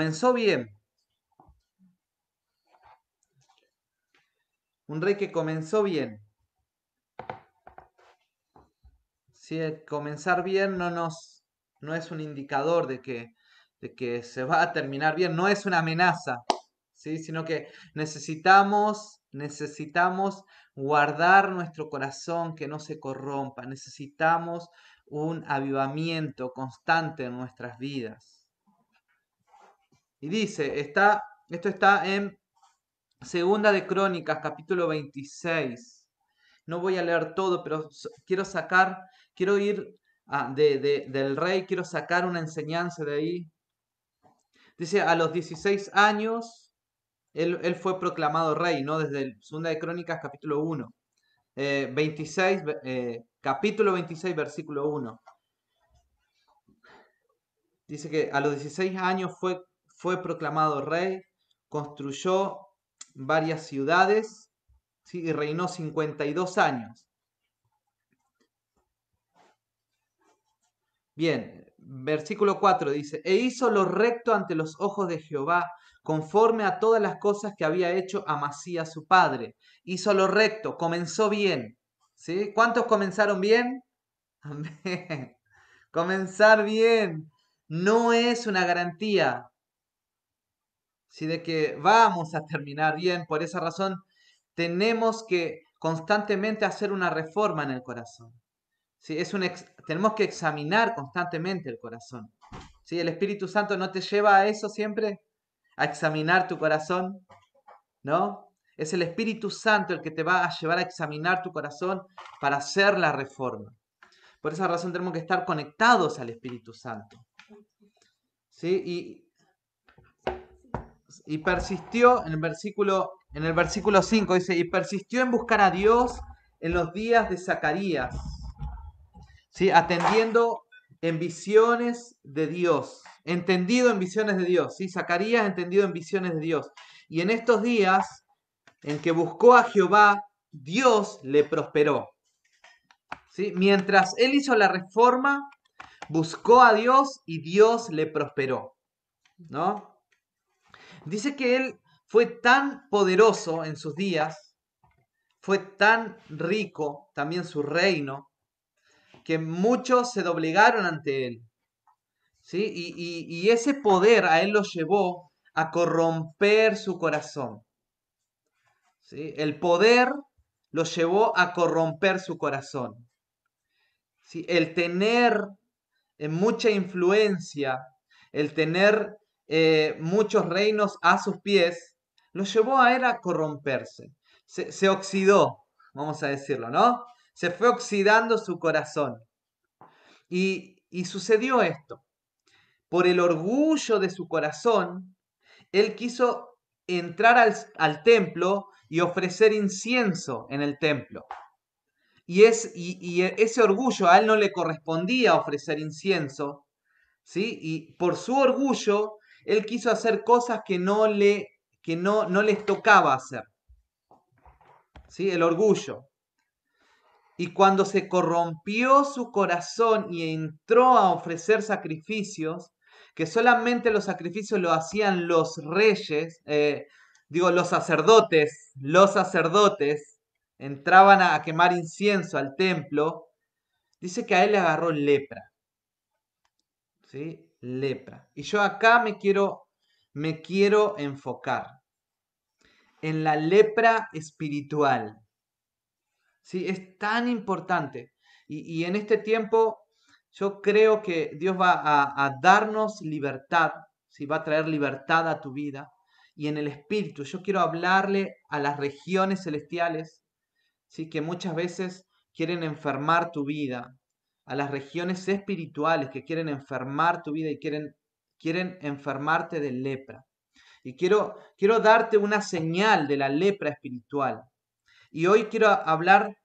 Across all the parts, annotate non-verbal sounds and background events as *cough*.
comenzó bien. Un rey que comenzó bien. Si comenzar bien no nos no es un indicador de que, de que se va a terminar bien, no es una amenaza, ¿sí? sino que necesitamos, necesitamos guardar nuestro corazón que no se corrompa, necesitamos un avivamiento constante en nuestras vidas. Y dice, está, esto está en Segunda de Crónicas, capítulo 26. No voy a leer todo, pero quiero sacar, quiero ir de, del rey, quiero sacar una enseñanza de ahí. Dice, a los 16 años, él, fue proclamado rey, ¿no? Desde Segunda de Crónicas, capítulo 1. 26, eh, eh, capítulo 26, versículo 1. Dice que a los 16 años fue, fue proclamado rey, construyó varias ciudades y reinó 52 años. Bien, versículo 4 dice, e hizo lo recto ante los ojos de Jehová, conforme a todas las cosas que había hecho Amasías su padre. Hizo lo recto, comenzó bien. ¿Sí? ¿Cuántos comenzaron bien? *laughs* Amén. Comenzar bien no es una garantía ¿sí? de que vamos a terminar bien. Por esa razón, tenemos que constantemente hacer una reforma en el corazón. ¿sí? Es un tenemos que examinar constantemente el corazón. ¿sí? El Espíritu Santo no te lleva a eso siempre, a examinar tu corazón, ¿no? Es el Espíritu Santo el que te va a llevar a examinar tu corazón para hacer la reforma. Por esa razón tenemos que estar conectados al Espíritu Santo. ¿Sí? Y, y persistió en el versículo en el versículo 5 dice, "Y persistió en buscar a Dios en los días de Zacarías." ¿Sí? Atendiendo en visiones de Dios, entendido en visiones de Dios, ¿sí? Zacarías entendido en visiones de Dios. Y en estos días en que buscó a Jehová, Dios le prosperó. ¿Sí? Mientras él hizo la reforma, buscó a Dios y Dios le prosperó. ¿No? Dice que él fue tan poderoso en sus días, fue tan rico también su reino, que muchos se doblegaron ante él. ¿sí? Y, ese poder a él lo llevó a corromper su corazón. ¿sí? El poder lo llevó a corromper su corazón. ¿sí? El tener eh, mucha influencia, el tener eh, muchos reinos a sus pies, lo llevó a él corromperse. Se, oxidó, vamos a decirlo, ¿no? Se fue oxidando su corazón. Y, sucedió esto. Por el orgullo de su corazón, él quiso entrar al, templo y ofrecer incienso en el templo. Y, es, y, ese orgullo a él no le correspondía ofrecer incienso, ¿sí? Y por su orgullo, él quiso hacer cosas que no, le, que no, no les tocaba hacer. ¿Sí? El orgullo. Y cuando se corrompió su corazón y entró a ofrecer sacrificios, que solamente los sacrificios lo hacían los reyes, eh, digo, los sacerdotes, los sacerdotes entraban a, quemar incienso al templo, dice que a él le agarró lepra. ¿Sí? Lepra. Y yo acá me quiero, me quiero enfocar en la lepra espiritual. ¿sí? Es tan importante. Y, en este tiempo yo creo que Dios va a, darnos libertad, ¿sí? va a traer libertad a tu vida. Y en el Espíritu, yo quiero hablarle a las regiones celestiales, ¿sí? que muchas veces quieren enfermar tu vida, a las regiones espirituales que quieren enfermar tu vida y quieren, quieren enfermarte de lepra. Y quiero, quiero darte una señal de la lepra espiritual. Y hoy quiero hablar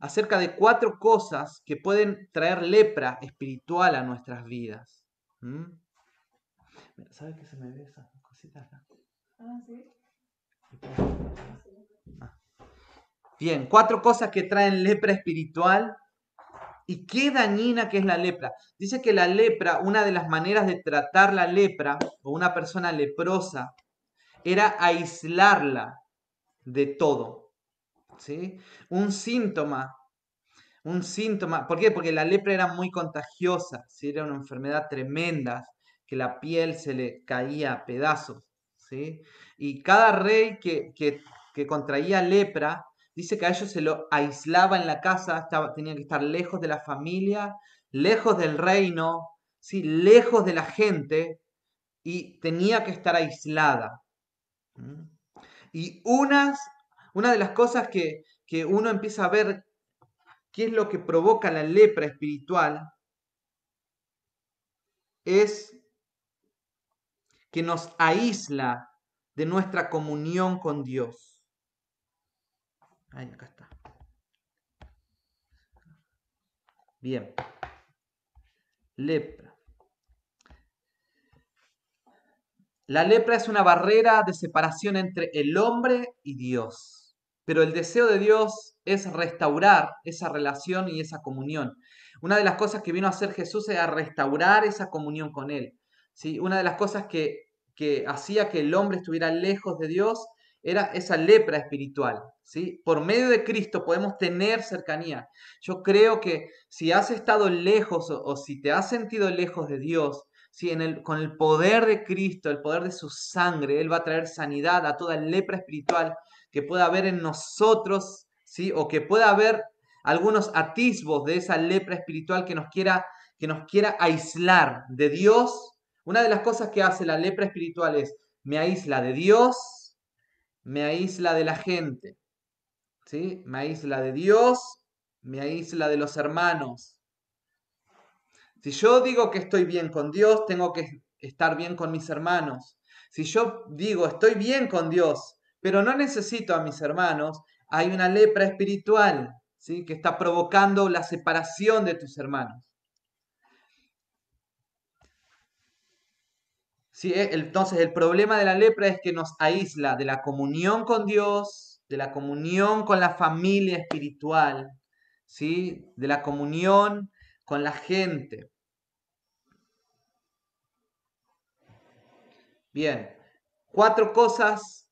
acerca de cuatro cosas que pueden traer lepra espiritual a nuestras vidas. ¿Mm? ¿Sabes qué se me ve esa cosita acá? Ah, sí. Ah. Bien, cuatro cosas que traen lepra espiritual. Y qué dañina que es la lepra. Dice que la lepra, una de las maneras de tratar la lepra o una persona leprosa, era aislarla de todo. ¿sí? Un síntoma, un síntoma, ¿por qué? Porque la lepra era muy contagiosa, ¿sí? era una enfermedad tremenda, que la piel se le caía a pedazos. ¿sí? Y cada rey que, que contraía lepra, dice que a ellos se lo aislaba en la casa, estaba, tenían que estar lejos de la familia, lejos del reino, ¿sí? lejos de la gente, y tenía que estar aislada. ¿Mm? Y unas, una de las cosas que, que uno empieza a ver qué es lo que provoca la lepra espiritual es que nos aísla de nuestra comunión con Dios. Ahí, acá está. Bien. Lepra. La lepra es una barrera de separación entre el hombre y Dios. Pero el deseo de Dios es restaurar esa relación y esa comunión. Una de las cosas que vino a hacer Jesús era restaurar esa comunión con Él. ¿sí? Una de las cosas que, que hacía que el hombre estuviera lejos de Dios era esa lepra espiritual. ¿sí? Por medio de Cristo podemos tener cercanía. Yo creo que si has estado lejos o, si te has sentido lejos de Dios, ¿sí? con el poder de Cristo, el poder de su sangre, Él va a traer sanidad a toda lepra espiritual que pueda haber en nosotros, ¿sí? o que pueda haber algunos atisbos de esa lepra espiritual que nos quiera, que nos quiera aislar de Dios. Una de las cosas que hace la lepra espiritual es me aísla de Dios, me aísla de la gente, ¿sí? Me aísla de Dios, me aísla de los hermanos. Si yo digo que estoy bien con Dios, tengo que estar bien con mis hermanos. Si yo digo estoy bien con Dios, pero no necesito a mis hermanos, hay una lepra espiritual, ¿sí? Que está provocando la separación de tus hermanos. Eh, entonces el problema de la lepra es que nos aísla de la comunión con Dios, de la comunión con la familia espiritual, ¿sí? de la comunión con la gente. Bien, cuatro cosas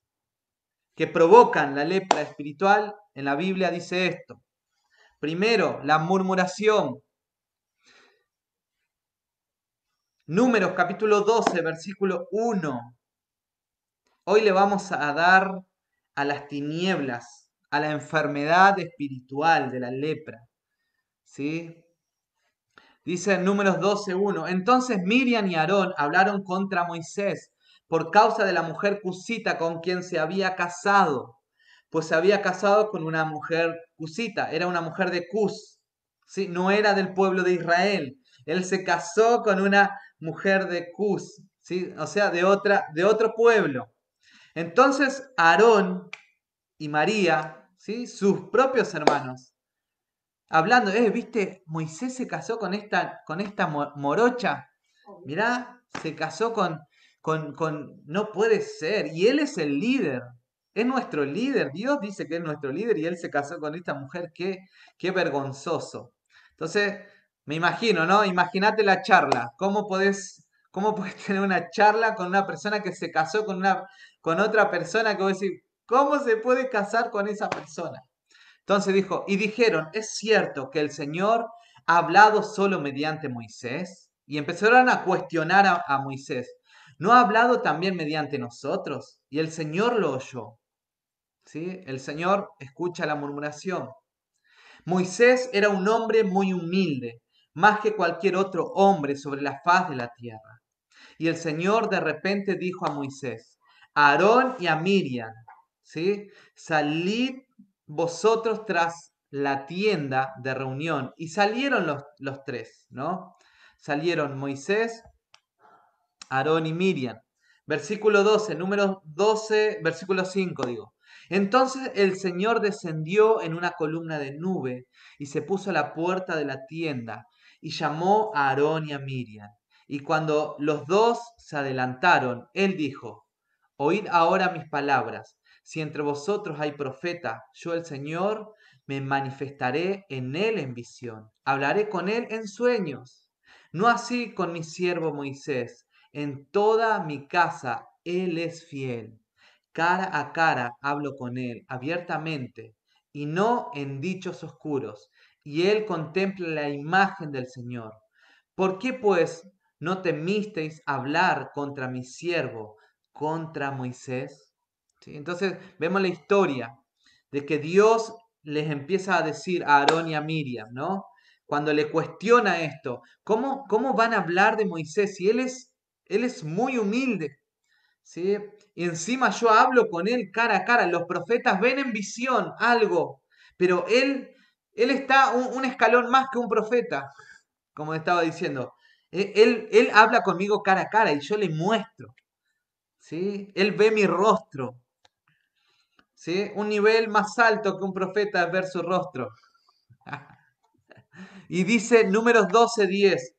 que provocan la lepra espiritual. En la Biblia dice esto. Primero, la murmuración. Números capítulo 12, versículo 1. Hoy le vamos a dar a las tinieblas, a la enfermedad espiritual de la lepra. ¿Sí? Dice en Números 12, 1. Entonces Miriam y Aarón hablaron contra Moisés por causa de la mujer cusita con quien se había casado. Pues se había casado con una mujer cusita, era una mujer de Cus. ¿sí? No era del pueblo de Israel. Él se casó con una mujer de Cus, ¿sí? o sea, de, otra, de otro pueblo. Entonces Aarón y María, ¿sí? sus propios hermanos, hablando, eh, ¿viste? Moisés se casó con esta, con esta morocha. Mirá, se casó con, con, con, no puede ser. Y él es el líder, es nuestro líder. Dios dice que es nuestro líder y él se casó con esta mujer. Qué, qué vergonzoso. Entonces, me imagino, ¿no? Imagínate la charla. ¿Cómo podés, cómo *laughs* tener una charla con una persona que se casó con, una, con otra persona que vos ¿cómo se puede casar con esa persona? Entonces dijo, y dijeron, ¿es cierto que el Señor ha hablado solo mediante Moisés? Y empezaron a cuestionar a, a Moisés. ¿No ha hablado también mediante nosotros? Y el Señor lo oyó. ¿Sí? El Señor escucha la murmuración. Moisés era un hombre muy humilde más que cualquier otro hombre sobre la faz de la tierra. Y el Señor de repente dijo a Moisés, a Aarón y a Miriam, ¿sí? Salid vosotros tras la tienda de reunión. Y salieron los, los tres, ¿no? Salieron Moisés, Aarón y Miriam. Versículo 12, número 12, versículo 5 digo. Entonces el Señor descendió en una columna de nube y se puso a la puerta de la tienda y llamó a Aarón y a Miriam. Y cuando los dos se adelantaron, él dijo, Oíd ahora mis palabras. Si entre vosotros hay profeta, yo el Señor me manifestaré en él en visión, hablaré con él en sueños. No así con mi siervo Moisés, en toda mi casa él es fiel. Cara a cara hablo con él abiertamente y no en dichos oscuros, y él contempla la imagen del Señor. ¿Por qué pues no temisteis hablar contra mi siervo, contra Moisés? Entonces vemos la historia de que Dios les empieza a decir a Aarón y a Miriam, ¿no? Cuando le cuestiona esto, ¿cómo, cómo van a hablar de Moisés si él es, él es muy humilde? ¿sí? Y encima yo hablo con él cara a cara. Los profetas ven en visión algo, pero él, él está un, escalón más que un profeta, como estaba diciendo. E, él, él habla conmigo cara a cara y yo le muestro. ¿sí? Él ve mi rostro. ¿sí? Un nivel más alto que un profeta ver su rostro. *laughs* y dice números 12, 10.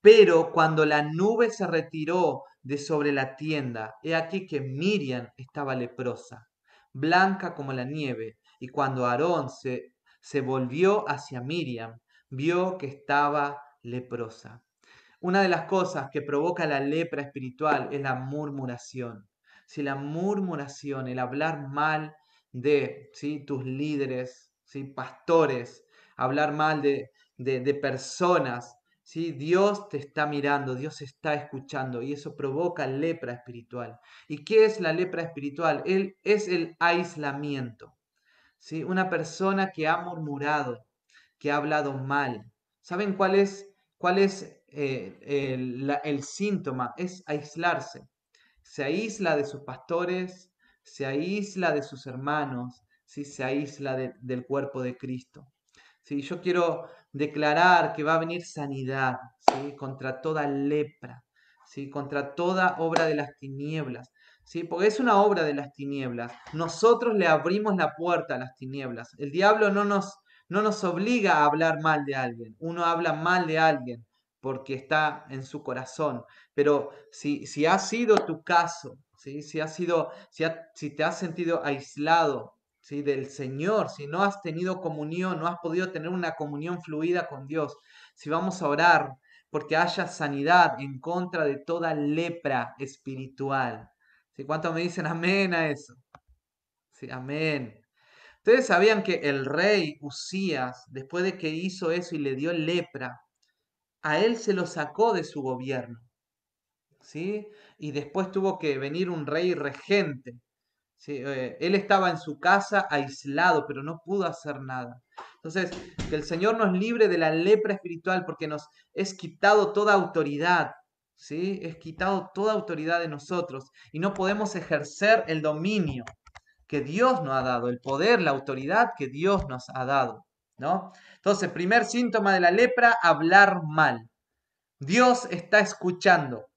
Pero cuando la nube se retiró de sobre la tienda, he aquí que Miriam estaba leprosa, blanca como la nieve, y cuando Aarón se, se volvió hacia Miriam, vio que estaba leprosa. Una de las cosas que provoca la lepra espiritual es la murmuración. Si la murmuración, el hablar mal de ¿sí? tus líderes, ¿sí? pastores, hablar mal de, de, personas, ¿sí? Dios te está mirando, Dios está escuchando y eso provoca lepra espiritual. ¿Y qué es la lepra espiritual? Él es el aislamiento. ¿Sí? Una persona que ha murmurado, que ha hablado mal. ¿Saben cuál es, cuál es eh, el, síntoma? Es aislarse. Se aísla de sus pastores, se aísla de sus hermanos, se aísla del cuerpo de Cristo. ¿sí? Yo quiero declarar que va a venir sanidad ¿sí? contra toda lepra, ¿sí? contra toda obra de las tinieblas. ¿Sí? Porque es una obra de las tinieblas. Nosotros le abrimos la puerta a las tinieblas. El diablo no nos, no nos obliga a hablar mal de alguien. Uno habla mal de alguien porque está en su corazón. Pero si, si ha sido tu caso, ¿sí? si, ha sido, si, si te has sentido aislado, del Señor, si no has tenido comunión, no has podido tener una comunión fluida con Dios, si vamos a orar porque haya sanidad en contra de toda lepra espiritual. ¿Sí? ¿Cuántos me dicen amén a eso? Sí, amén. Ustedes sabían que el rey Usías, después de que hizo eso y le dio lepra, a él se lo sacó de su gobierno. ¿Sí? Y después tuvo que venir un rey regente eh, él estaba en su casa aislado, pero no pudo hacer nada. Entonces, que el Señor nos libre de la lepra espiritual porque nos es quitado toda autoridad, ¿sí? Es quitado toda autoridad de nosotros y no podemos ejercer el dominio que Dios nos ha dado, el poder, la autoridad que Dios nos ha dado, ¿no? Entonces, primer síntoma de la lepra, hablar mal. Dios está escuchando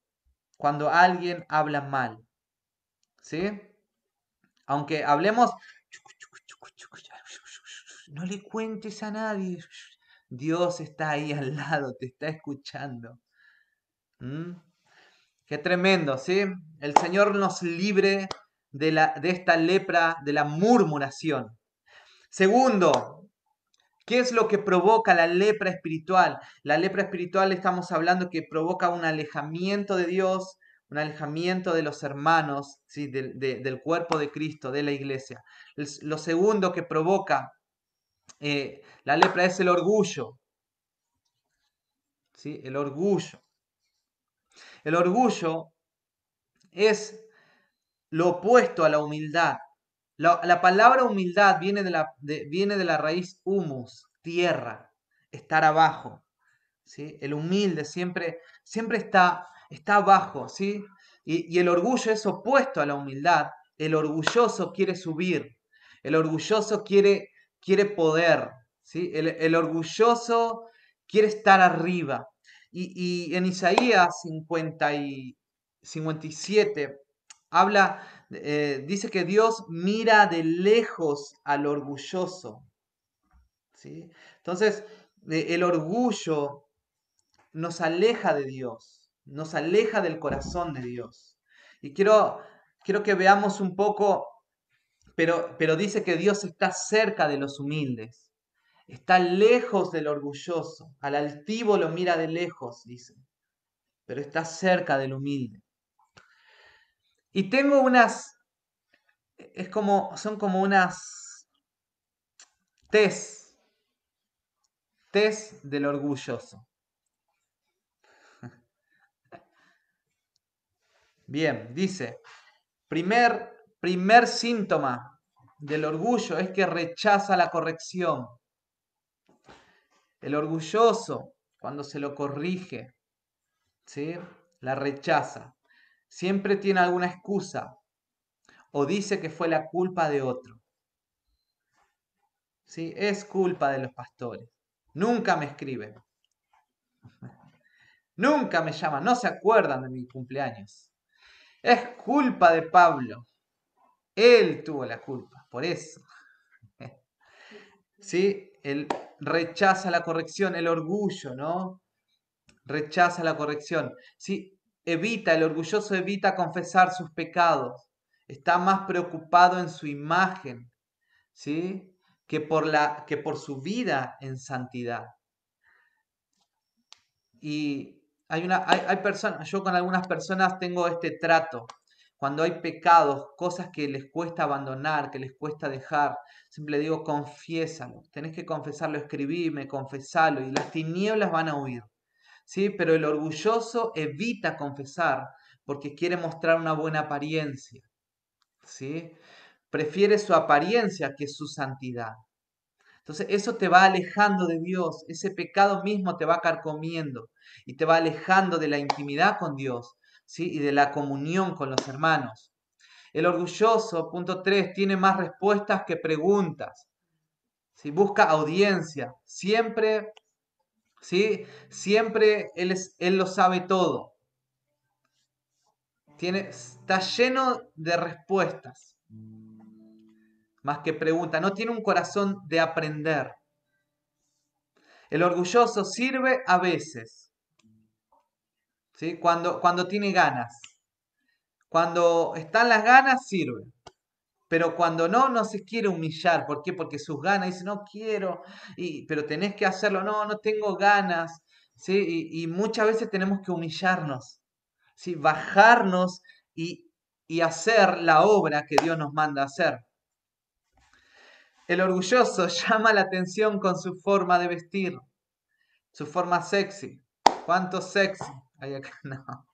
cuando alguien habla mal, ¿sí? Aunque hablemos, no le cuentes a nadie. Dios está ahí al lado, te está escuchando. ¿Mm? Qué tremendo, ¿sí? El Señor nos libre de, la, de esta lepra, de la murmuración. Segundo, ¿qué es lo que provoca la lepra espiritual? La lepra espiritual estamos hablando que provoca un alejamiento de Dios, un alejamiento de los hermanos, ¿sí? del cuerpo de Cristo, de la iglesia. Lo segundo que provoca eh, la lepra es el orgullo. ¿sí? El orgullo. El orgullo es lo opuesto a la humildad. La, palabra humildad viene de, la, viene de la raíz humus, tierra, estar abajo. ¿sí? El humilde siempre, siempre está está abajo, ¿sí? Y, el orgullo es opuesto a la humildad. El orgulloso quiere subir, el orgulloso quiere, quiere poder, ¿sí? El, orgulloso quiere estar arriba. Y, en Isaías 50 y 57 habla, eh, dice que Dios mira de lejos al orgulloso. ¿sí? Entonces, eh, el orgullo nos aleja de Dios nos aleja del corazón de Dios. Y quiero, quiero que veamos un poco, pero, pero dice que Dios está cerca de los humildes. Está lejos del orgulloso. Al altivo lo mira de lejos, dice. Pero está cerca del humilde. Y tengo unas, es como, son como unas test, test del orgulloso. *laughs* Bien, dice, primer, primer síntoma del orgullo es que rechaza la corrección. El orgulloso, cuando se lo corrige, ¿sí? la rechaza. Siempre tiene alguna excusa o dice que fue la culpa de otro. ¿Sí? Es culpa de los pastores. Nunca me escriben. *laughs* Nunca me llaman. No se acuerdan de mi cumpleaños. Es culpa de Pablo. Él tuvo la culpa, por eso. *laughs* ¿Sí? Él rechaza la corrección, el orgullo, ¿no? Rechaza la corrección. ¿Sí? Evita, el orgulloso evita confesar sus pecados. Está más preocupado en su imagen, ¿sí? Que por, la, que por su vida en santidad. Y hay una, hay, personas, yo con algunas personas tengo este trato. Cuando hay pecados, cosas que les cuesta abandonar, que les cuesta dejar, siempre digo, confiésalo. Tenés que confesarlo, escribirme, confesarlo, y las tinieblas van a huir. ¿Sí? Pero el orgulloso evita confesar porque quiere mostrar una buena apariencia. ¿Sí? Prefiere su apariencia que su santidad. Entonces eso te va alejando de Dios, ese pecado mismo te va carcomiendo y te va alejando de la intimidad con Dios ¿sí? y de la comunión con los hermanos. El orgulloso, punto 3, tiene más respuestas que preguntas. Si Busca audiencia. Siempre, ¿sí? Siempre él, es, él lo sabe todo. Tiene, está lleno de respuestas más que pregunta, no tiene un corazón de aprender. El orgulloso sirve a veces, ¿sí? cuando, cuando tiene ganas. Cuando están las ganas, sirve. Pero cuando no, no se quiere humillar. ¿Por qué? Porque sus ganas, dice, no quiero, y, pero tenés que hacerlo, no, no tengo ganas. ¿sí? Y, muchas veces tenemos que humillarnos, ¿sí? bajarnos y, y hacer la obra que Dios nos manda hacer. El orgulloso *laughs* llama la atención con su forma de vestir, su forma sexy. ¿Cuánto sexy *laughs*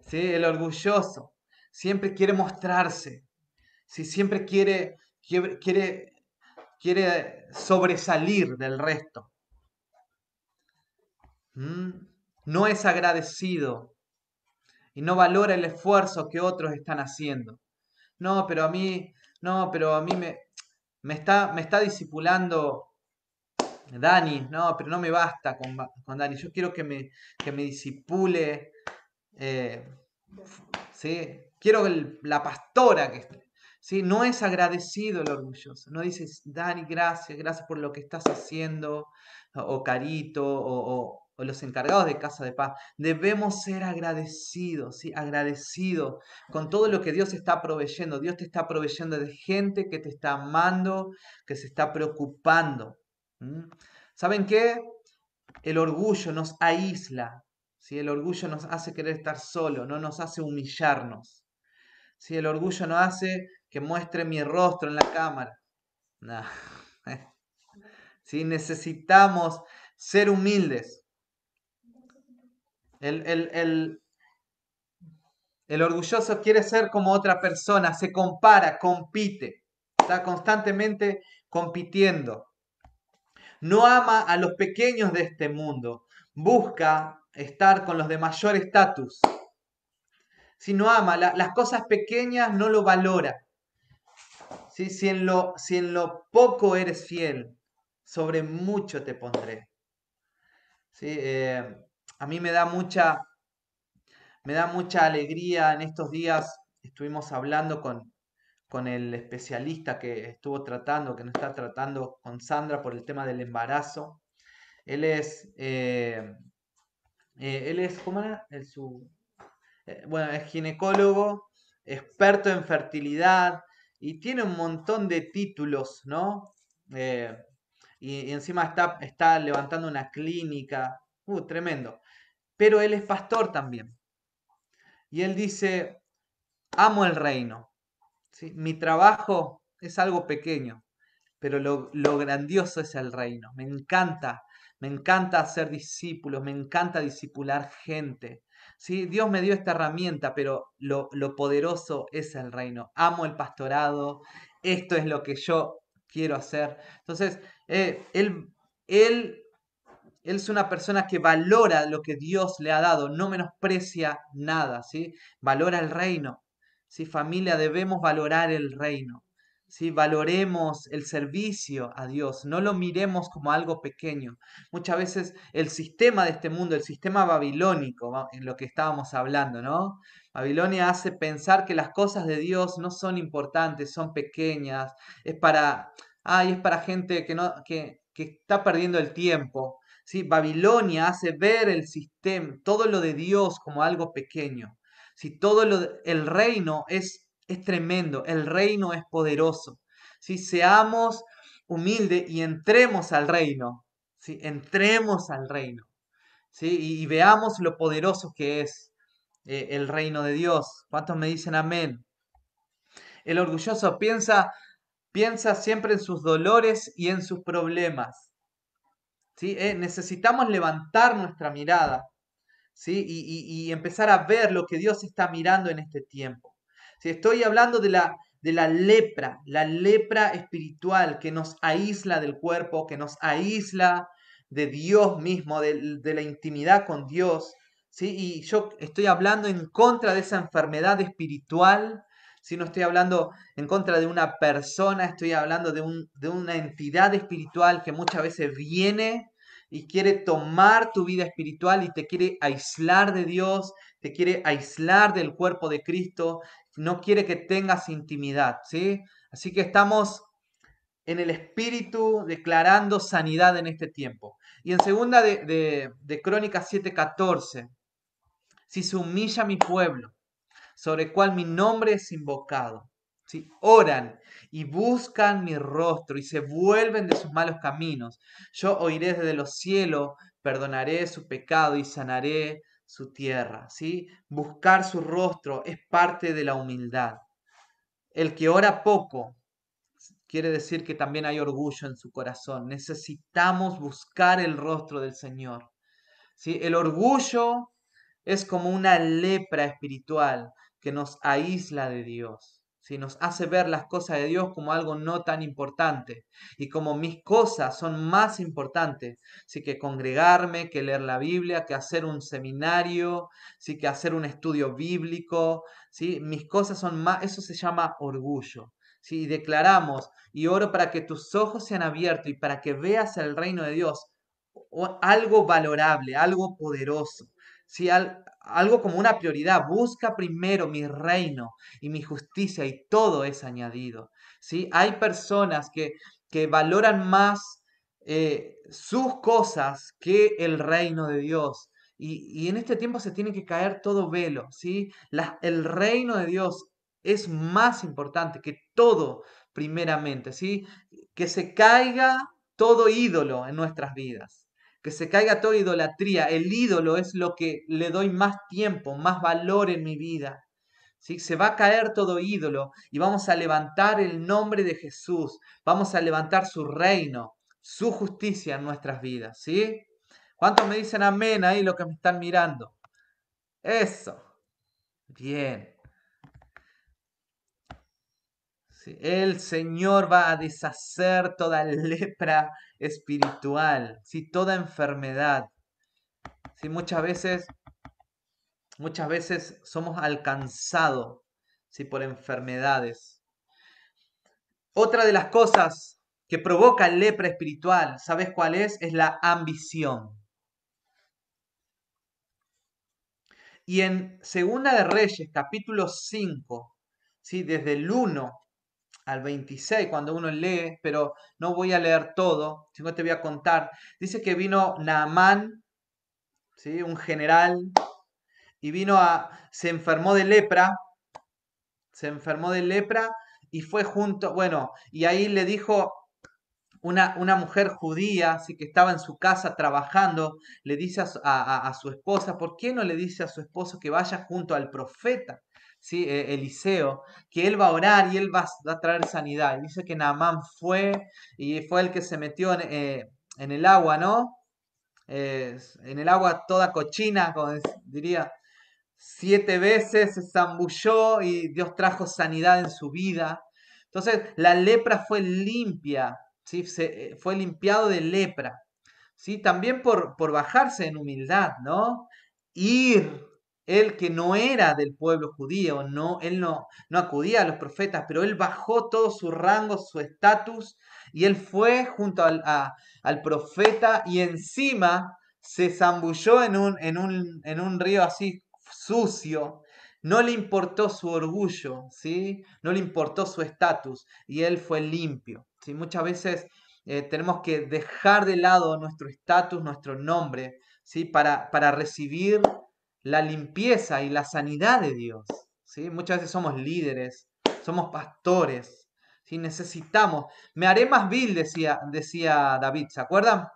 ¿Sí? El orgulloso siempre quiere mostrarse, ¿sí? siempre quiere, quiere, quiere sobresalir del resto. ¿Mm? No es agradecido y no valora el esfuerzo que otros están haciendo. No, pero a mí, no, pero a mí me, me está, me está disipulando Dani, no, pero no me basta con, Dani, yo quiero que me, que me disipule, eh, ¿sí? quiero la pastora que esté. ¿sí? No es agradecido el orgulloso, no dices, Dani, gracias, gracias por lo que estás haciendo, o Carito, o, o los encargados de casa de paz, debemos ser agradecidos, ¿sí? agradecidos con todo lo que Dios está proveyendo. Dios te está proveyendo de gente que te está amando, que se está preocupando. ¿Saben qué? El orgullo nos aísla, ¿sí? el orgullo nos hace querer estar solo, no nos hace humillarnos. ¿sí? El orgullo no hace que muestre mi rostro en la cámara. No. *laughs* Necesitamos ser humildes. El, orgulloso quiere ser como otra persona, se compara, compite, está constantemente compitiendo. No ama a los pequeños de este mundo, busca estar con los de mayor estatus. Si no ama las cosas pequeñas, no lo valora. Si, en lo, si en lo poco eres fiel, sobre mucho te pondré. ¿Sí? Eh, a mí me da mucha, me da mucha alegría en estos días. Estuvimos hablando con, con el especialista que estuvo tratando, que nos está tratando con Sandra por el tema del embarazo. Él es, eh, eh, él es, ¿cómo era? eh, bueno, es ginecólogo, experto en fertilidad y tiene un montón de títulos, ¿no? y, encima está, está levantando una clínica, uh, tremendo. Pero él es pastor también. Y él dice, amo el reino. Mi trabajo es algo pequeño, pero lo, lo grandioso es el reino. Me encanta, me encanta hacer discípulos, me encanta discipular gente. ¿sí? Dios me dio esta herramienta, pero lo, lo poderoso es el reino. Amo el pastorado, esto es lo que yo quiero hacer. Entonces, eh, él, él, él, es una persona que valora lo que Dios le ha dado, no menosprecia nada, ¿sí? Valora el reino. ¿Sí? Familia, debemos valorar el reino. ¿sí? Valoremos el servicio a Dios, no lo miremos como algo pequeño. Muchas veces el sistema de este mundo, el sistema babilónico, en lo que estábamos hablando, ¿no? Babilonia hace pensar que las cosas de Dios no son importantes, son pequeñas, es para, ay, es para gente que, no, que, que está perdiendo el tiempo. ¿sí? Babilonia hace ver el sistema, todo lo de Dios como algo pequeño. Si todo lo, el reino es es tremendo, el reino es poderoso. Si seamos humildes y entremos al reino, si entremos al reino, ¿sí? y, veamos lo poderoso que es eh, el reino de Dios. ¿Cuántos me dicen amén? El orgulloso piensa, piensa siempre en sus dolores y en sus problemas. ¿sí? Eh, necesitamos levantar nuestra mirada ¿sí? y empezar a ver lo que Dios está mirando en este tiempo. Si estoy hablando de la, de la lepra, la lepra espiritual que nos aísla del cuerpo, que nos aísla de Dios mismo, de, la intimidad con Dios. ¿sí? Y yo estoy hablando en contra de esa enfermedad espiritual. Si no estoy hablando en contra de una persona, estoy hablando de, un, de una entidad espiritual que muchas veces viene y quiere tomar tu vida espiritual y te quiere aislar de Dios, te quiere aislar del cuerpo de Cristo, no quiere que tengas intimidad, ¿sí? Así que estamos en el espíritu declarando sanidad en este tiempo. Y en segunda de, de, de Crónicas 7:14, si se humilla mi pueblo, sobre el cual mi nombre es invocado, si oran y buscan mi rostro y se vuelven de sus malos caminos, yo oiré desde los cielos, perdonaré su pecado y sanaré su tierra, ¿sí? Buscar su rostro es parte de la humildad. El que ora poco quiere decir que también hay orgullo en su corazón. Necesitamos buscar el rostro del Señor. ¿sí? El orgullo es como una lepra espiritual que nos aísla de Dios nos hace ver las cosas de Dios como algo no tan importante y como mis cosas son más importantes, sí que congregarme, que leer la Biblia, que hacer un seminario, sí que hacer un estudio bíblico, ¿sí? mis cosas son más, eso se llama orgullo. ¿sí? Y declaramos, y oro para que tus ojos sean abiertos y para que veas el reino de Dios, algo valorable, algo poderoso. ¿sí? Algo como una prioridad. Busca primero mi reino y mi justicia y todo es añadido. ¿sí? Hay personas que, que valoran más eh, sus cosas que el reino de Dios. Y, y, en este tiempo se tiene que caer todo velo. ¿sí? La, el reino de Dios es más importante que todo primeramente. ¿sí? Que se caiga todo ídolo en nuestras vidas que se caiga toda idolatría. El ídolo es lo que le doy más tiempo, más valor en mi vida. ¿Sí? Se va a caer todo ídolo y vamos a levantar el nombre de Jesús, vamos a levantar su reino, su justicia en nuestras vidas. ¿sí? ¿Cuántos me dicen amén ahí lo que me están mirando? Eso. Bien. El Señor va a deshacer toda lepra espiritual, ¿sí? toda enfermedad. ¿sí? Muchas veces, muchas veces somos alcanzados ¿sí? por enfermedades. Otra de las cosas que provoca lepra espiritual, ¿sabes cuál es? Es la ambición. Y en Segunda de Reyes, capítulo 5, ¿sí? desde el 1 al 26 cuando uno lee, pero no voy a leer todo, sino te voy a contar. Dice que vino Naamán, ¿sí? un general, y vino a, se enfermó de lepra, se enfermó de lepra y fue junto, bueno, y ahí le dijo una, una mujer judía, así que estaba en su casa trabajando, le dice a, su esposa, ¿por qué no le dice a su esposo que vaya junto al profeta? ¿Sí? E, Eliseo, que él va a orar y él va, a traer sanidad. Y dice que Naamán fue y fue el que se metió en, eh, el agua, ¿no? en el agua toda cochina, como diría, siete veces se zambulló y Dios trajo sanidad en su vida. Entonces la lepra fue limpia, ¿sí? Se, eh, fue limpiado de lepra. ¿sí? También por, por bajarse en humildad, ¿no? Ir, él que no era del pueblo judío, no, él no, no acudía a los profetas, pero él bajó todo su rango, su estatus, y él fue junto al, al profeta y encima se zambulló en un, en un, en un río así sucio, no le importó su orgullo, ¿sí? No le importó su estatus y él fue limpio, ¿sí? Muchas veces eh, tenemos que dejar de lado nuestro estatus, nuestro nombre, ¿sí? Para, para recibir la limpieza y la sanidad de Dios, ¿sí? Muchas veces somos líderes, somos pastores, ¿sí? Necesitamos. Me haré más vil, decía, decía David, ¿se acuerdan?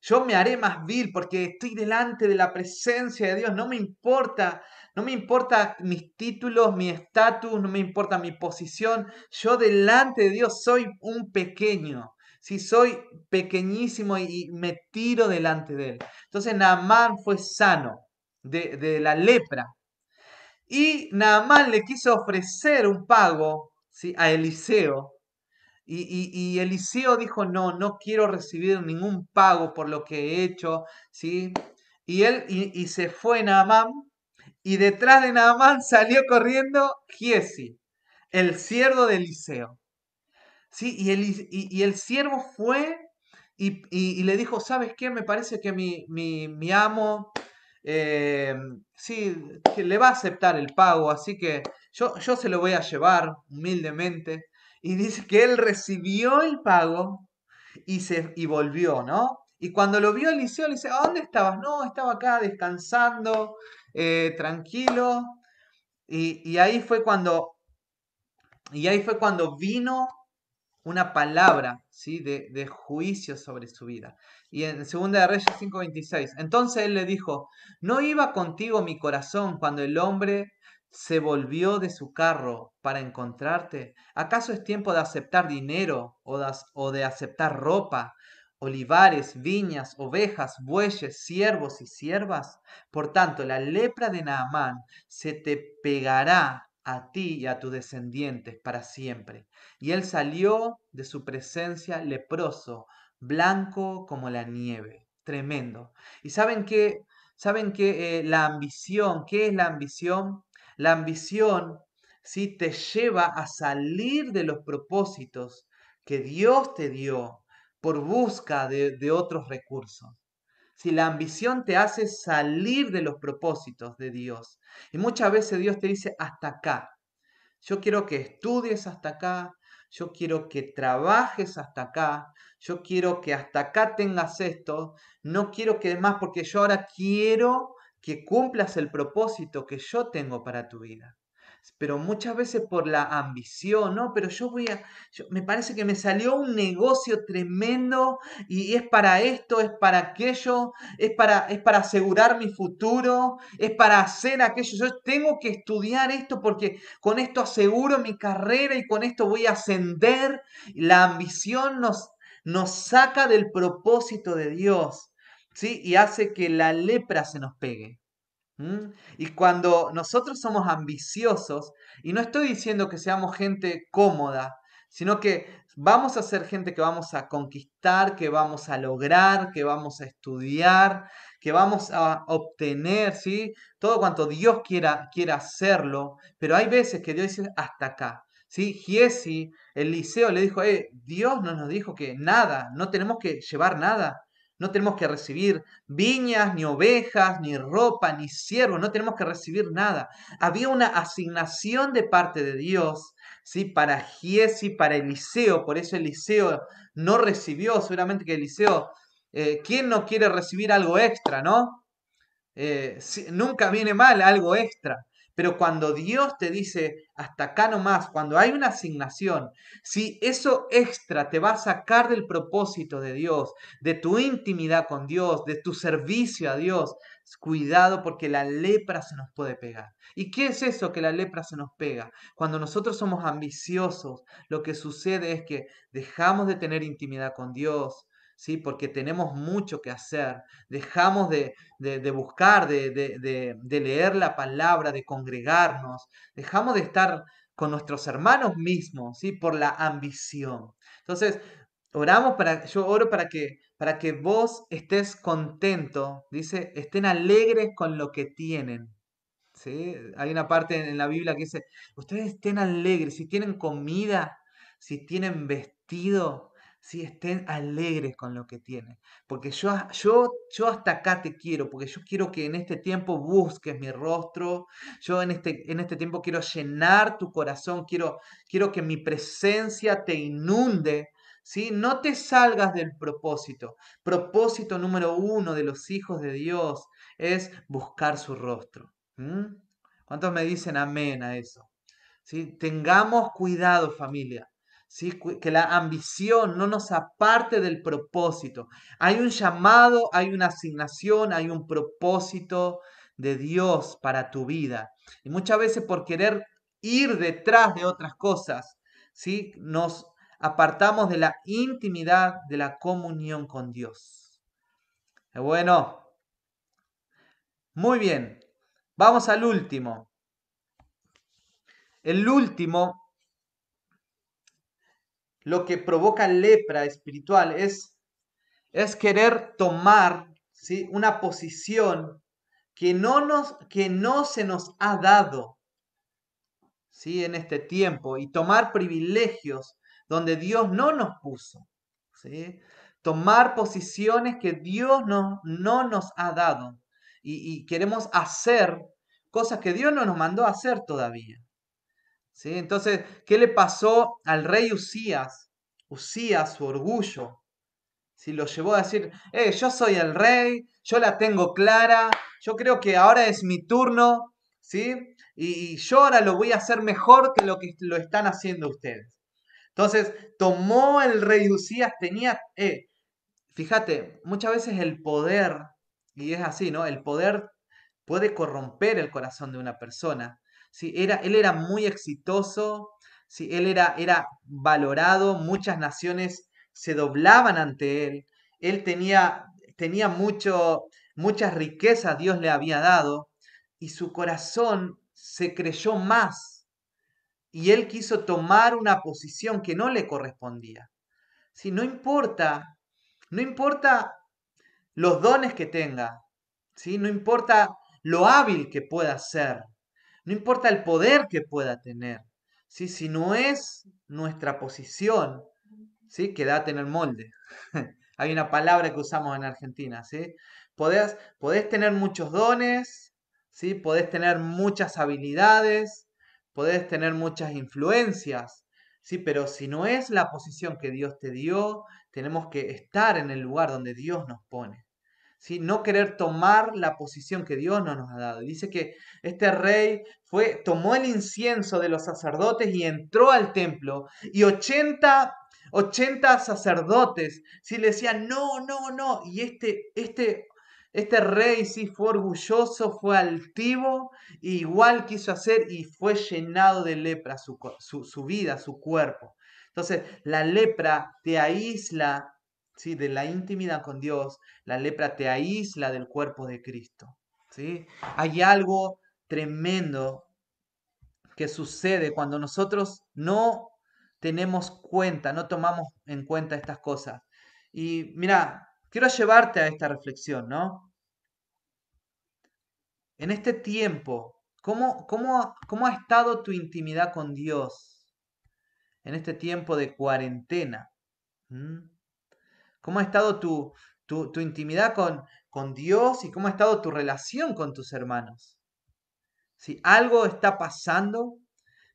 Yo me haré más vil porque estoy delante de la presencia de Dios. No me importa, no me importa mis títulos, mi estatus, no me importa mi posición. Yo delante de Dios soy un pequeño. Si soy pequeñísimo y, me tiro delante de él. Entonces Naamán fue sano de, la lepra. Y Naamán le quiso ofrecer un pago ¿sí? a Eliseo y, Eliseo dijo, no, no quiero recibir ningún pago por lo que he hecho, ¿sí? Y él y, se fue Naamán, y detrás de Naamán salió corriendo Giesi, el siervo de Eliseo. ¿Sí? Y, el, y, el siervo fue y, le dijo, ¿sabes qué? Me parece que mi, mi, amo, eh, sí, le va a aceptar el pago, así que yo, yo se lo voy a llevar humildemente. Y dice que él recibió el pago y, se, y volvió, ¿no? Y cuando lo vio Eliseo, le dice, ¿a dónde estabas? No, estaba acá descansando, eh, tranquilo. Y, ahí fue cuando, y ahí fue cuando vino una palabra ¿sí? de, de, juicio sobre su vida. Y en 2 de Reyes 5:26, entonces él le dijo, ¿no iba contigo mi corazón cuando el hombre se volvió de su carro para encontrarte? ¿Acaso es tiempo de aceptar dinero o de, aceptar ropa, olivares, viñas, ovejas, bueyes, siervos y siervas? Por tanto, la lepra de Naamán se te pegará a ti y a tus descendientes para siempre. Y él salió de su presencia leproso, blanco como la nieve. Tremendo. ¿Y saben qué? ¿Saben eh, la ambición, qué es la ambición? La ambición ¿sí? te lleva a salir de los propósitos que Dios te dio por busca de, otros recursos. Si la ambición te hace salir de los propósitos de Dios. Y muchas veces Dios te dice, hasta acá. Yo quiero que estudies hasta acá. Yo quiero que trabajes hasta acá. Yo quiero que hasta acá tengas esto. No quiero que más porque yo ahora quiero que cumplas el propósito que yo tengo para tu vida. Pero muchas veces por la ambición, ¿no? Pero yo voy a, me parece que me salió un negocio tremendo y es para esto, es para aquello, es para, es para asegurar mi futuro, es para hacer aquello. Yo tengo que estudiar esto porque con esto aseguro mi carrera y con esto voy a ascender. La ambición nos, nos saca del propósito de Dios. Y hace que la lepra se nos pegue. Y cuando nosotros somos ambiciosos, y no estoy diciendo que seamos gente cómoda, sino que vamos a ser gente que vamos a conquistar, que vamos a lograr, que vamos a estudiar, que vamos a obtener, ¿sí? Todo cuanto Dios quiera, quiera hacerlo, pero hay veces que Dios dice hasta acá. ¿Sí? Giesi, Eliseo le dijo, eh, Dios no nos dijo que nada, no tenemos que llevar nada. No tenemos que recibir viñas, ni ovejas, ni ropa, ni siervos. No tenemos que recibir nada. Había una asignación de parte de Dios, ¿sí? Para Giesi, para Eliseo. Por eso Eliseo no recibió. Seguramente que Eliseo, eh, ¿quién no quiere recibir algo extra, no? Eh, nunca viene mal algo extra. Pero cuando Dios te dice hasta acá nomás, cuando hay una asignación, si eso extra te va a sacar del propósito de Dios, de tu intimidad con Dios, de tu servicio a Dios, cuidado porque la lepra se nos puede pegar. ¿Y qué es eso que la lepra se nos pega? Cuando nosotros somos ambiciosos, lo que sucede es que dejamos de tener intimidad con Dios, ¿sí? porque tenemos mucho que hacer, dejamos de, buscar, de, de, leer la palabra, de congregarnos, dejamos de estar con nuestros hermanos mismos, ¿sí? por la ambición. Entonces, oramos para, yo oro para que, para que vos estés contento, dice, estén alegres con lo que tienen. ¿sí? Hay una parte en la Biblia que dice, ustedes estén alegres, si tienen comida, si tienen vestido, estén alegres con lo que tienen. Porque yo, yo, yo hasta acá te quiero, porque yo quiero que en este tiempo busques mi rostro, yo en este, en este tiempo quiero llenar tu corazón, quiero, quiero que mi presencia te inunde. ¿sí? No te salgas del propósito. Propósito número uno de los hijos de Dios es buscar su rostro. ¿Cuántos me dicen amén a eso? ¿Sí? Tengamos cuidado familia que la ambición no nos aparte del propósito. Hay un llamado, hay una asignación, hay un propósito de Dios para tu vida. Y muchas veces por querer ir detrás de otras cosas, ¿sí? nos apartamos de la intimidad, de la comunión con Dios. Bueno, muy bien. Vamos al último. El último lo que provoca lepra espiritual es, es querer tomar ¿sí? una posición que no, nos, que no se nos ha dado ¿sí? en este tiempo y tomar privilegios donde Dios no nos puso. ¿sí? Tomar posiciones que Dios no, no nos ha dado y, y queremos hacer cosas que Dios no nos mandó a hacer todavía. Entonces, ¿qué le pasó al rey Usías? Usías, su orgullo, si lo llevó a decir, eh, yo soy el rey, yo la tengo clara, yo creo que ahora es mi turno, ¿sí? Y, yo ahora lo voy a hacer mejor que lo que lo están haciendo ustedes. Entonces, tomó el rey Usías, tenía, eh, fíjate, muchas veces el poder, y es así, ¿no? El poder puede corromper el corazón de una persona. Era, él era muy exitoso, ¿sí? él era, era valorado, muchas naciones se doblaban ante él, él tenía, tenía mucho, muchas riquezas Dios le había dado y su corazón se creyó más y él quiso tomar una posición que no le correspondía. Si no importa, no importa los dones que tenga, ¿sí? no importa lo hábil que pueda ser, no importa el poder que pueda tener, ¿sí? si no es nuestra posición, ¿sí? quédate en el molde. *laughs* Hay una palabra que usamos en Argentina, ¿sí? Podés, podés tener muchos dones, ¿sí? Podés tener muchas habilidades, podés tener muchas influencias, ¿sí? Pero si no es la posición que Dios te dio, tenemos que estar en el lugar donde Dios nos pone no querer tomar la posición que Dios no nos ha dado. Dice que este rey fue, tomó el incienso de los sacerdotes y entró al templo y 80, 80 sacerdotes ¿sí? le decían, no, no, no. Y este, este, este rey sí fue orgulloso, fue altivo, igual quiso hacer y fue llenado de lepra su, su vida, su cuerpo. Entonces, la lepra te aísla ¿sí? de la intimidad con Dios, la lepra te aísla del cuerpo de Cristo. ¿sí? Hay algo tremendo que sucede cuando nosotros no tenemos cuenta, no tomamos en cuenta estas cosas. Y mira, quiero llevarte a esta reflexión, ¿no? En este tiempo, ¿cómo, cómo, cómo ha estado tu intimidad con Dios? En este tiempo de cuarentena. ¿Cómo ha estado tu, tu, intimidad con, con, Dios y cómo ha estado tu relación con tus hermanos? Si algo está pasando,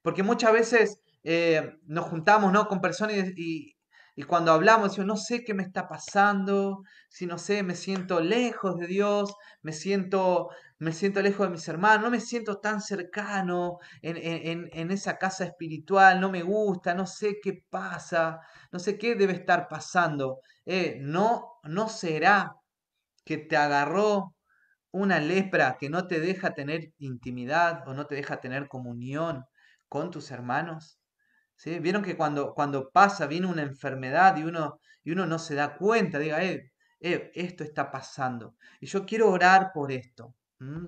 porque muchas veces eh, nos juntamos ¿no? con personas Y cuando hablamos, yo no sé qué me está pasando, si no sé, me siento lejos de Dios, me siento, me siento lejos de mis hermanos, no me siento tan cercano en, en esa casa espiritual, no me gusta, no sé qué pasa, no sé qué debe estar pasando. Eh, no, no será que te agarró una lepra que no te deja tener intimidad o no te deja tener comunión con tus hermanos. Vieron que cuando, cuando pasa, viene una enfermedad y uno, y uno no se da cuenta, diga, eh, eh, esto está pasando. Y yo quiero orar por esto,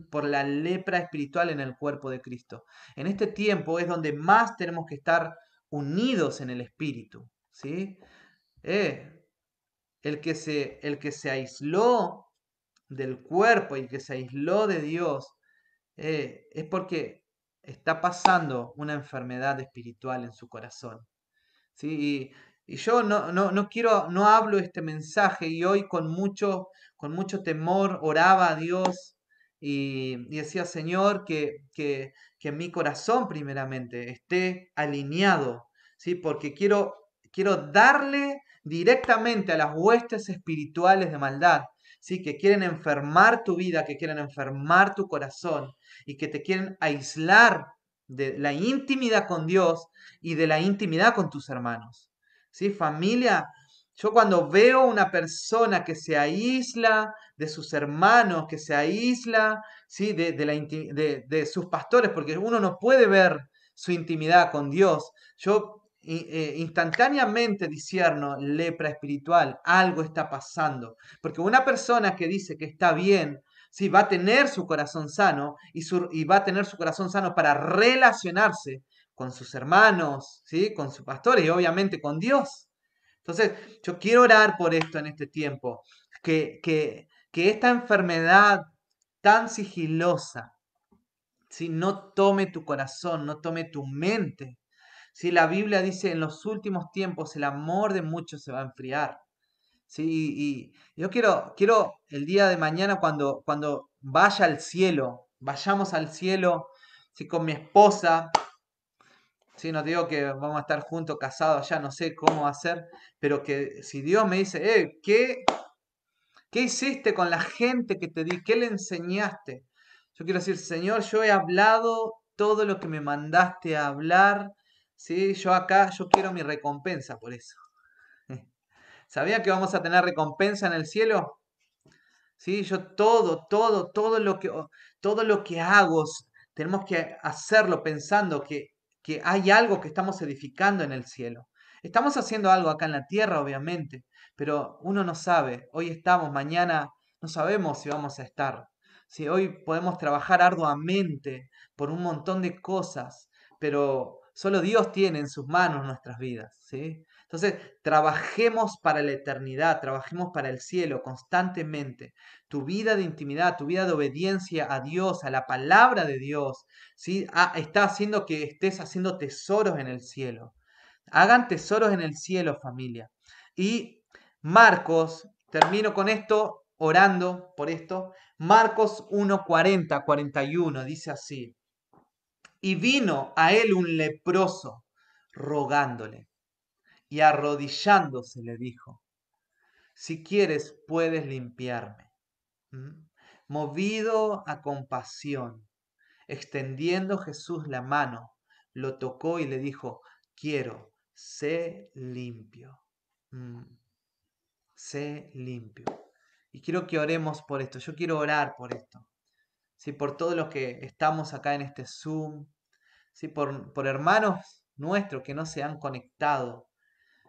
por la lepra espiritual en el cuerpo de Cristo. En este tiempo es donde más tenemos que estar unidos en el espíritu. ¿sí? Eh, el, que se, el que se aisló del cuerpo y que se aisló de Dios eh, es porque está pasando una enfermedad espiritual en su corazón. ¿sí? Y, yo no, no, quiero, no hablo este mensaje y hoy con mucho, con mucho temor oraba a Dios y, decía, Señor, que, que, que, mi corazón primeramente esté alineado, ¿sí? porque quiero, quiero darle directamente a las huestes espirituales de maldad, ¿sí? que quieren enfermar tu vida, que quieren enfermar tu corazón y que te quieren aislar de la intimidad con Dios y de la intimidad con tus hermanos. ¿Sí? Familia, yo cuando veo una persona que se aísla de sus hermanos, que se aísla ¿sí? de, de, sus pastores, porque uno no puede ver su intimidad con Dios. Yo instantáneamente disierno lepra espiritual, algo está pasando. Porque una persona que dice que está bien, sí, va a tener su corazón sano y, y va a tener su corazón sano para relacionarse con sus hermanos, ¿sí? con sus pastores y obviamente con Dios. Entonces, yo quiero orar por esto en este tiempo, que, que, que esta enfermedad tan sigilosa, si no tome tu corazón, no tome tu mente, si la Biblia dice en los últimos tiempos el amor de muchos se va a enfriar. ¿sí? Y, yo quiero, quiero el día de mañana cuando, cuando vaya al cielo, vayamos al cielo ¿sí? con mi esposa. ¿sí? No digo que vamos a estar juntos, casados allá, no sé cómo hacer, pero que si Dios me dice, eh, ¿qué, ¿qué hiciste con la gente que te di? ¿Qué le enseñaste? Yo quiero decir, Señor, yo he hablado todo lo que me mandaste a hablar ¿sí? Yo acá, yo quiero mi recompensa por eso. *laughs* ¿Sabía que vamos a tener recompensa en el cielo? ¿Sí? Yo todo, todo, todo lo que, todo lo que hago, tenemos que hacerlo pensando que, que hay algo que estamos edificando en el cielo. Estamos haciendo algo acá en la tierra, obviamente, pero uno no sabe. Hoy estamos, mañana no sabemos si vamos a estar. Si hoy podemos trabajar arduamente por un montón de cosas, pero Solo Dios tiene en sus manos nuestras vidas, ¿sí? Entonces, trabajemos para la eternidad, trabajemos para el cielo constantemente. Tu vida de intimidad, tu vida de obediencia a Dios, a la palabra de Dios, ¿sí? Ah, está haciendo que estés haciendo tesoros en el cielo. Hagan tesoros en el cielo, familia. Y Marcos, termino con esto, orando por esto. Marcos 1:40, 41, dice así. Y vino a él un leproso, rogándole, y arrodillándose le dijo, si quieres puedes limpiarme. Movido a compasión, extendiendo Jesús la mano, lo tocó y le dijo, quiero, sé limpio. Sé limpio. Y quiero que oremos por esto. Yo quiero orar por esto. ¿Sí? Por todos los que estamos acá en este Zoom, ¿sí? por, por hermanos nuestros que no se han conectado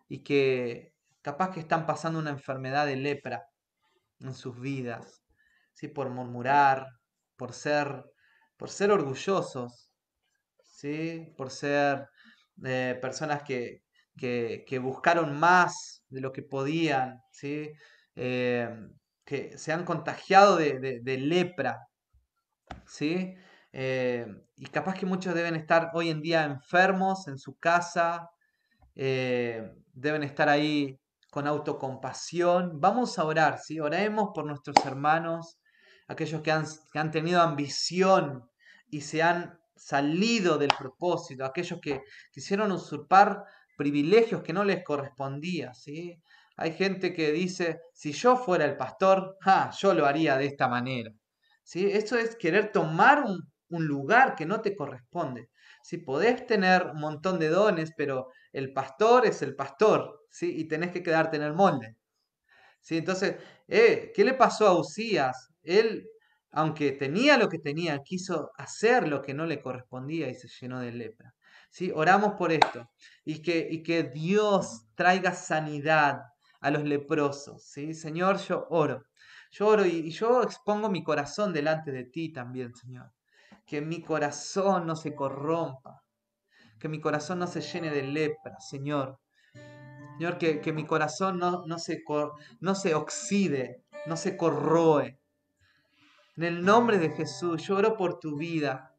y que capaz que están pasando una enfermedad de lepra en sus vidas, ¿sí? por murmurar, por ser, por ser orgullosos, ¿sí? por ser eh, personas que, que, buscaron más de lo que podían, ¿sí? Eh, que se han contagiado de, de lepra, ¿sí? Eh, y capaz que muchos deben estar hoy en día enfermos en su casa, eh, deben estar ahí con autocompasión. Vamos a orar, ¿sí? Oremos por nuestros hermanos, aquellos que han, que han tenido ambición y se han salido del propósito, aquellos que quisieron usurpar privilegios que no les correspondía, ¿sí? Hay gente que dice, si yo fuera el pastor, yo lo haría de esta manera. ¿Sí? Eso es querer tomar un, lugar que no te corresponde. Si podés tener un montón de dones, pero el pastor es el pastor, ¿sí? Y tenés que quedarte en el molde. ¿Sí? Entonces, eh, ¿qué le pasó a Usías? Él, aunque tenía lo que tenía, quiso hacer lo que no le correspondía y se llenó de lepra. ¿Sí? Oramos por esto y que, y que Dios traiga sanidad a los leprosos. ¿sí? Señor, yo oro. Yo oro y, yo expongo mi corazón delante de ti también, Señor. Que mi corazón no se corrompa. Que mi corazón no se llene de lepra, Señor. Señor, que, que mi corazón no, no, se, no se oxide, no se corroe. En el nombre de Jesús, yo oro por tu vida.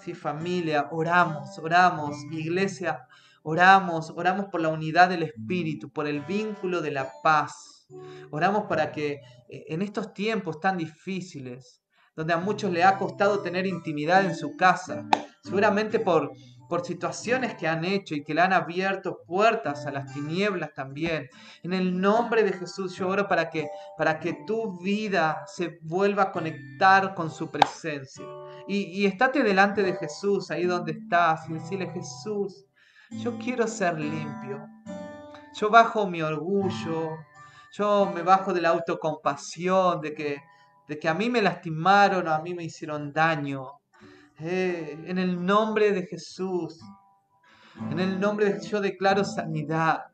Sí, familia, oramos, oramos, iglesia, Oramos, oramos por la unidad del Espíritu, por el vínculo de la paz. Oramos para que eh, en estos tiempos tan difíciles, donde a muchos le ha costado tener intimidad en su casa, seguramente por, por situaciones que han hecho y que le han abierto puertas a las tinieblas también. En el nombre de Jesús yo oro para que, para que tu vida se vuelva a conectar con su presencia. Y, y estate delante de Jesús, ahí donde estás, y decirle, Jesús, yo quiero ser limpio. Yo bajo mi orgullo, yo me bajo de la autocompasión, de que, de que a mí me lastimaron a mí me hicieron daño. Eh, en el nombre de Jesús, en el nombre de Jesús yo declaro sanidad.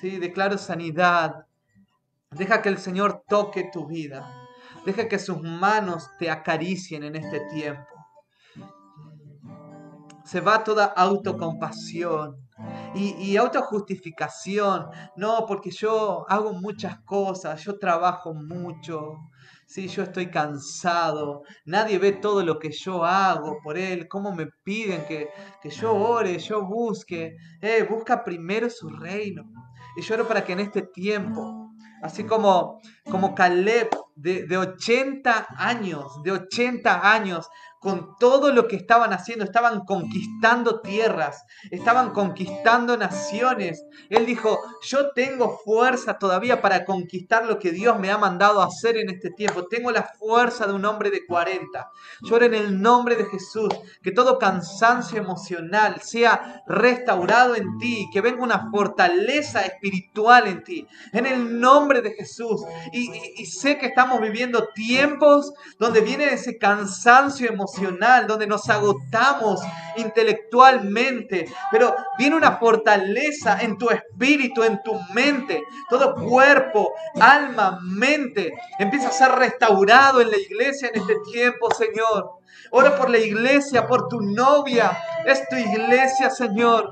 Sí, declaro sanidad. Deja que el Señor toque tu vida. Deja que sus manos te acaricien en este tiempo se va toda autocompasión y, y autojustificación. No, porque yo hago muchas cosas, yo trabajo mucho. Sí, yo estoy cansado. Nadie ve todo lo que yo hago por él. Cómo me piden que, yo ore, yo busque. Eh, busca primero su reino. Y yo oro para que en este tiempo, así como, como Caleb de, de 80 años, de 80 años, con todo lo que estaban haciendo, estaban conquistando tierras, estaban conquistando naciones. Él dijo, yo tengo fuerza todavía para conquistar lo que Dios me ha mandado hacer en este tiempo. Tengo la fuerza de un hombre de 40. Lloro en el nombre de Jesús, que todo cansancio emocional sea restaurado en ti, que venga una fortaleza espiritual en ti, en el nombre de Jesús. Y sé que estamos viviendo tiempos donde viene ese cansancio emocional donde nos agotamos intelectualmente, pero viene una fortaleza en tu espíritu, en tu mente, todo cuerpo, alma, mente, empieza a ser restaurado en la iglesia en este tiempo, Señor. Ora por la iglesia, por tu novia, es tu iglesia, Señor.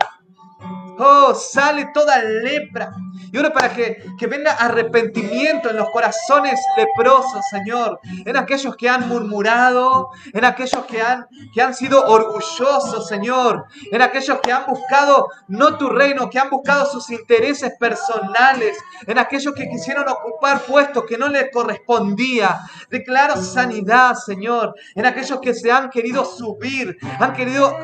Oh, sale toda lepra. Y oro para que, que, venga arrepentimiento en los corazones leprosos, Señor. En aquellos que han murmurado, en aquellos que han, que han sido orgullosos, Señor. En aquellos que han buscado no tu reino, que han buscado sus intereses personales. En aquellos que quisieron ocupar puestos que no les correspondía. Declaro sanidad, Señor. En aquellos que se han querido subir, han querido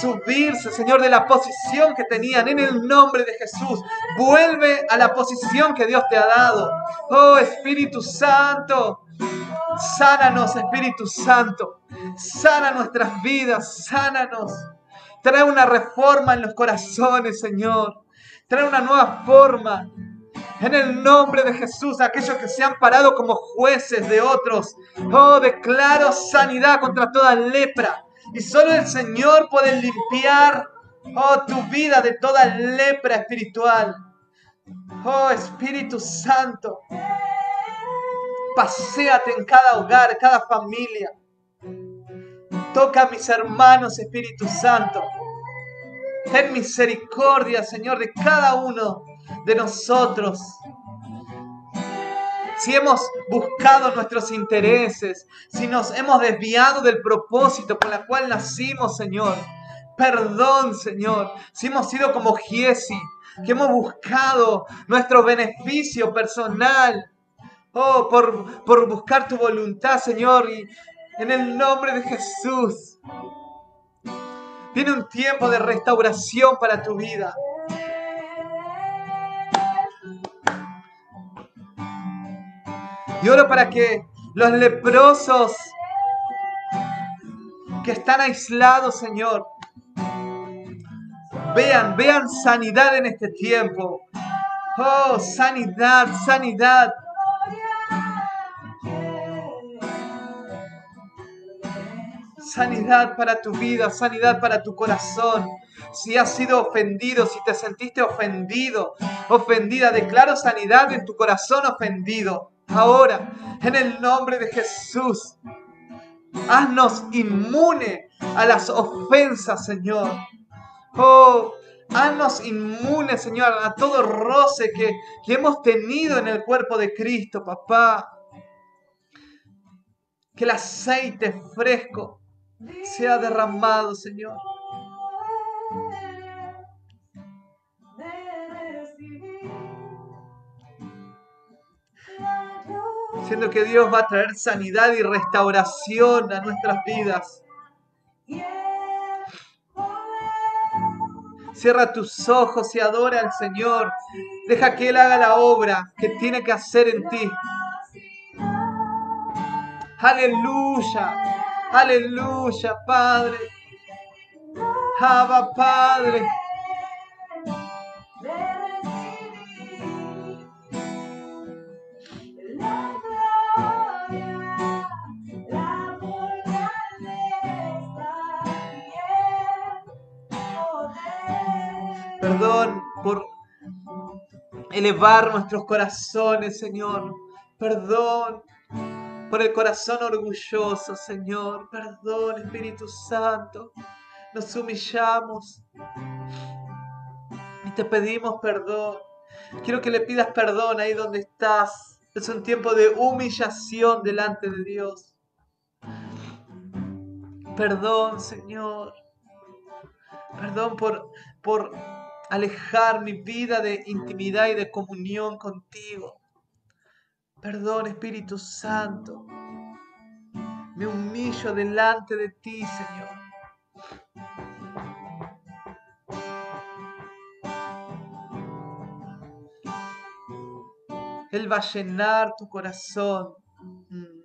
subirse, Señor, de la posición que tenían. En el nombre de Jesús, vuelve a la posición que Dios te ha dado. Oh Espíritu Santo, sánanos, Espíritu Santo. Sana nuestras vidas, sánanos. Trae una reforma en los corazones, Señor. Trae una nueva forma. En el nombre de Jesús, aquellos que se han parado como jueces de otros. Oh, declaro sanidad contra toda lepra. Y solo el Señor puede limpiar, oh, tu vida de toda lepra espiritual. Oh Espíritu Santo, paséate en cada hogar, cada familia. Toca a mis hermanos, Espíritu Santo. Ten misericordia, Señor, de cada uno de nosotros. Si hemos buscado nuestros intereses, si nos hemos desviado del propósito con el cual nacimos, Señor. Perdón, Señor, si hemos sido como Giesi, que hemos buscado nuestro beneficio personal. Oh, por, por buscar tu voluntad, Señor, y en el nombre de Jesús. Viene un tiempo de restauración para tu vida. Y oro para que los leprosos que están aislados, Señor, vean, vean sanidad en este tiempo. Oh, sanidad, sanidad. Sanidad para tu vida, sanidad para tu corazón. Si has sido ofendido, si te sentiste ofendido, ofendida, declaro sanidad en tu corazón ofendido. Ahora, en el nombre de Jesús, haznos inmune a las ofensas, Señor. Oh, haznos inmune, Señor, a todo roce que, que hemos tenido en el cuerpo de Cristo, papá. Que el aceite fresco sea derramado, Señor. Siendo que Dios va a traer sanidad y restauración a nuestras vidas. Cierra tus ojos y adora al Señor. Deja que Él haga la obra que tiene que hacer en ti. Aleluya. Aleluya, Padre. Abba, Padre. Elevar nuestros corazones, Señor. Perdón por el corazón orgulloso, Señor. Perdón, Espíritu Santo. Nos humillamos y te pedimos perdón. Quiero que le pidas perdón ahí donde estás. Es un tiempo de humillación delante de Dios. Perdón, Señor. Perdón por, por alejar mi vida de intimidad y de comunión contigo. Perdón, Espíritu Santo. Me humillo delante de ti, Señor. Él va a llenar tu corazón. Mm.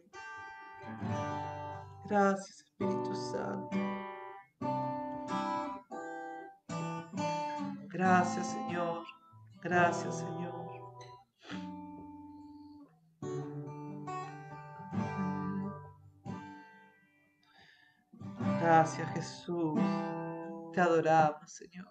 Gracias, Espíritu Santo. Gracias, Señor. Gracias, Señor. Gracias, Jesús. Te adoramos, Señor.